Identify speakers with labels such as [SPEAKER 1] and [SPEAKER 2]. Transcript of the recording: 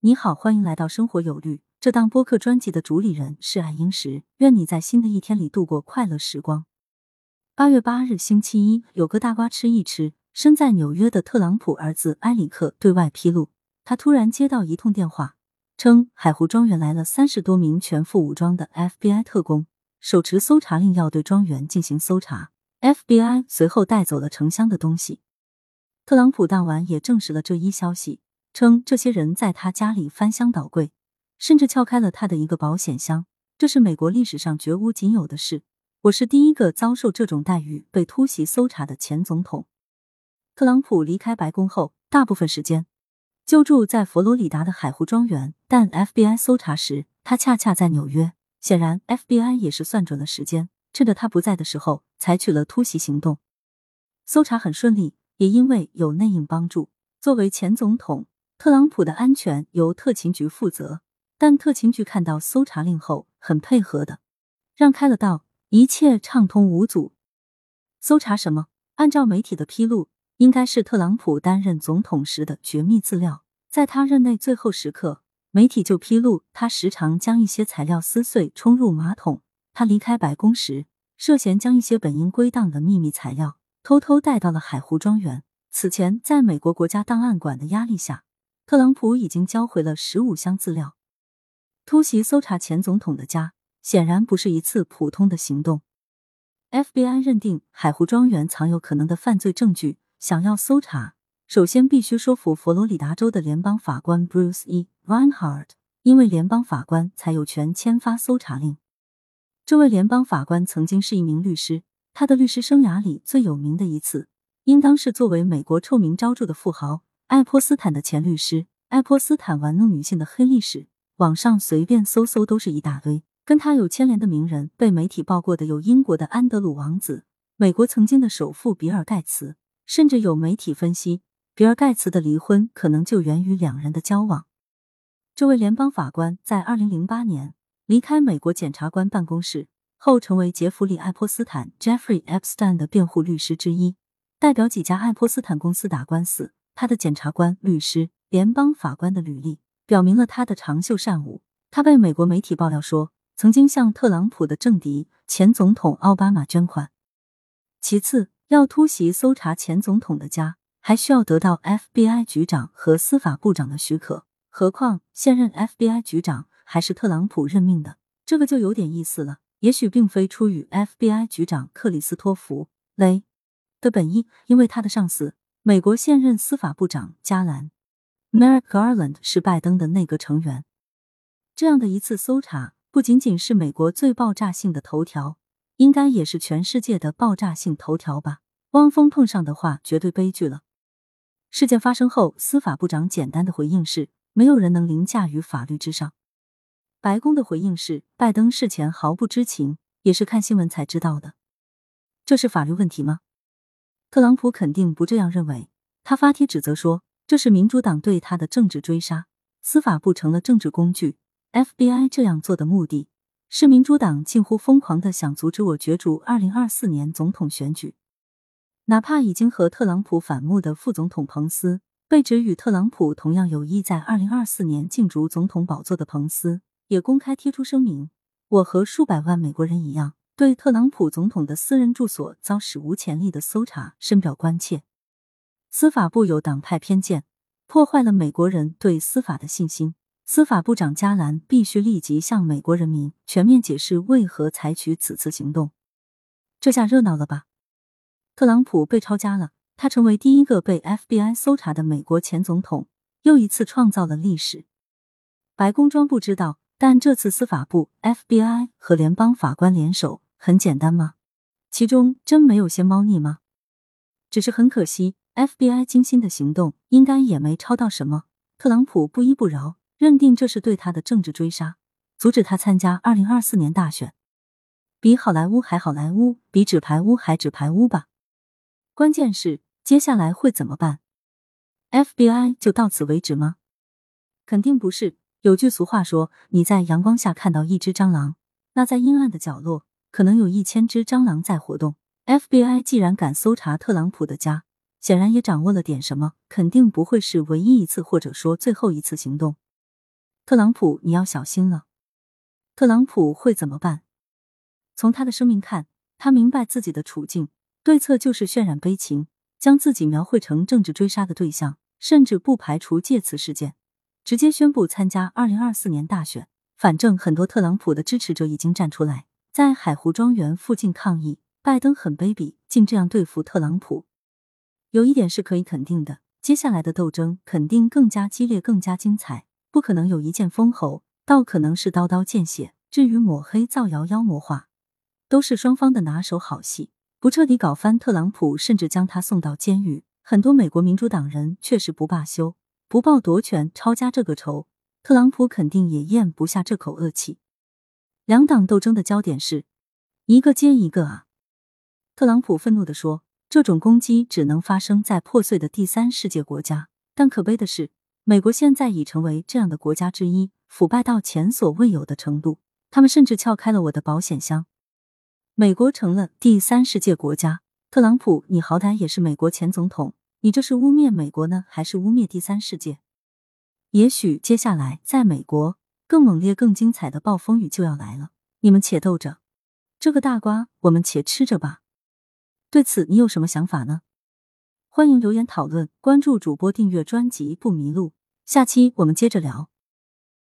[SPEAKER 1] 你好，欢迎来到生活有律。这档播客专辑的主理人是爱英石，愿你在新的一天里度过快乐时光。八月八日，星期一，有个大瓜吃一吃。身在纽约的特朗普儿子埃里克对外披露，他突然接到一通电话，称海湖庄园来了三十多名全副武装的 FBI 特工，手持搜查令要对庄园进行搜查。FBI 随后带走了成箱的东西。特朗普当晚也证实了这一消息。称这些人在他家里翻箱倒柜，甚至撬开了他的一个保险箱，这是美国历史上绝无仅有的事。我是第一个遭受这种待遇、被突袭搜查的前总统。特朗普离开白宫后，大部分时间就住在佛罗里达的海湖庄园，但 FBI 搜查时，他恰恰在纽约。显然，FBI 也是算准了时间，趁着他不在的时候，采取了突袭行动。搜查很顺利，也因为有内应帮助。作为前总统。特朗普的安全由特勤局负责，但特勤局看到搜查令后很配合的，让开了道，一切畅通无阻。搜查什么？按照媒体的披露，应该是特朗普担任总统时的绝密资料。在他任内最后时刻，媒体就披露他时常将一些材料撕碎冲入马桶。他离开白宫时，涉嫌将一些本应归档的秘密材料偷偷带到了海湖庄园。此前，在美国国家档案馆的压力下。特朗普已经交回了十五箱资料，突袭搜查前总统的家，显然不是一次普通的行动。FBI 认定海湖庄园藏有可能的犯罪证据，想要搜查，首先必须说服佛罗里达州的联邦法官 Bruce E. Reinhardt，因为联邦法官才有权签发搜查令。这位联邦法官曾经是一名律师，他的律师生涯里最有名的一次，应当是作为美国臭名昭著的富豪。爱泼斯坦的前律师，爱泼斯坦玩弄女性的黑历史，网上随便搜搜都是一大堆。跟他有牵连的名人，被媒体报过的有英国的安德鲁王子，美国曾经的首富比尔盖茨，甚至有媒体分析，比尔盖茨的离婚可能就源于两人的交往。这位联邦法官在二零零八年离开美国检察官办公室后，成为杰弗里·爱泼斯坦 （Jeffrey Epstein） 的辩护律师之一，代表几家爱泼斯坦公司打官司。他的检察官、律师、联邦法官的履历表明了他的长袖善舞。他被美国媒体爆料说，曾经向特朗普的政敌前总统奥巴马捐款。其次，要突袭搜查前总统的家，还需要得到 FBI 局长和司法部长的许可。何况现任 FBI 局长还是特朗普任命的，这个就有点意思了。也许并非出于 FBI 局长克里斯托弗·雷的本意，因为他的上司。美国现任司法部长加兰 （Merrick Garland） 是拜登的内阁成员。这样的一次搜查，不仅仅是美国最爆炸性的头条，应该也是全世界的爆炸性头条吧？汪峰碰上的话，绝对悲剧了。事件发生后，司法部长简单的回应是：“没有人能凌驾于法律之上。”白宫的回应是：“拜登事前毫不知情，也是看新闻才知道的。”这是法律问题吗？特朗普肯定不这样认为，他发帖指责说这是民主党对他的政治追杀，司法部成了政治工具。FBI 这样做的目的是民主党近乎疯狂的想阻止我角逐二零二四年总统选举。哪怕已经和特朗普反目的副总统彭斯，被指与特朗普同样有意在二零二四年竞逐总统宝座的彭斯，也公开贴出声明：我和数百万美国人一样。对特朗普总统的私人住所遭史无前例的搜查深表关切。司法部有党派偏见，破坏了美国人对司法的信心。司法部长加兰必须立即向美国人民全面解释为何采取此次行动。这下热闹了吧？特朗普被抄家了，他成为第一个被 FBI 搜查的美国前总统，又一次创造了历史。白宫装不知道，但这次司法部、FBI 和联邦法官联手。很简单吗？其中真没有些猫腻吗？只是很可惜，FBI 精心的行动应该也没抄到什么。特朗普不依不饶，认定这是对他的政治追杀，阻止他参加二零二四年大选。比好莱坞还好莱坞，比纸牌屋还纸牌屋吧。关键是接下来会怎么办？FBI 就到此为止吗？肯定不是。有句俗话说：“你在阳光下看到一只蟑螂，那在阴暗的角落。”可能有一千只蟑螂在活动。FBI 既然敢搜查特朗普的家，显然也掌握了点什么，肯定不会是唯一一次或者说最后一次行动。特朗普，你要小心了。特朗普会怎么办？从他的生命看，他明白自己的处境，对策就是渲染悲情，将自己描绘成政治追杀的对象，甚至不排除借此事件直接宣布参加二零二四年大选。反正很多特朗普的支持者已经站出来，在海湖庄园附近抗议，拜登很卑鄙，竟这样对付特朗普。有一点是可以肯定的，接下来的斗争肯定更加激烈，更加精彩。不可能有一剑封喉，倒可能是刀刀见血。至于抹黑、造谣、妖魔化，都是双方的拿手好戏。不彻底搞翻特朗普，甚至将他送到监狱，很多美国民主党人确实不罢休，不报夺权、抄家这个仇，特朗普肯定也咽不下这口恶气。两党斗争的焦点是一个接一个啊！特朗普愤怒地说：“这种攻击只能发生在破碎的第三世界国家。”但可悲的是。美国现在已成为这样的国家之一，腐败到前所未有的程度。他们甚至撬开了我的保险箱。美国成了第三世界国家。特朗普，你好歹也是美国前总统，你这是污蔑美国呢，还是污蔑第三世界？也许接下来在美国更猛烈、更精彩的暴风雨就要来了。你们且斗着，这个大瓜我们且吃着吧。对此你有什么想法呢？欢迎留言讨论，关注主播，订阅专辑不迷路。下期我们接着聊。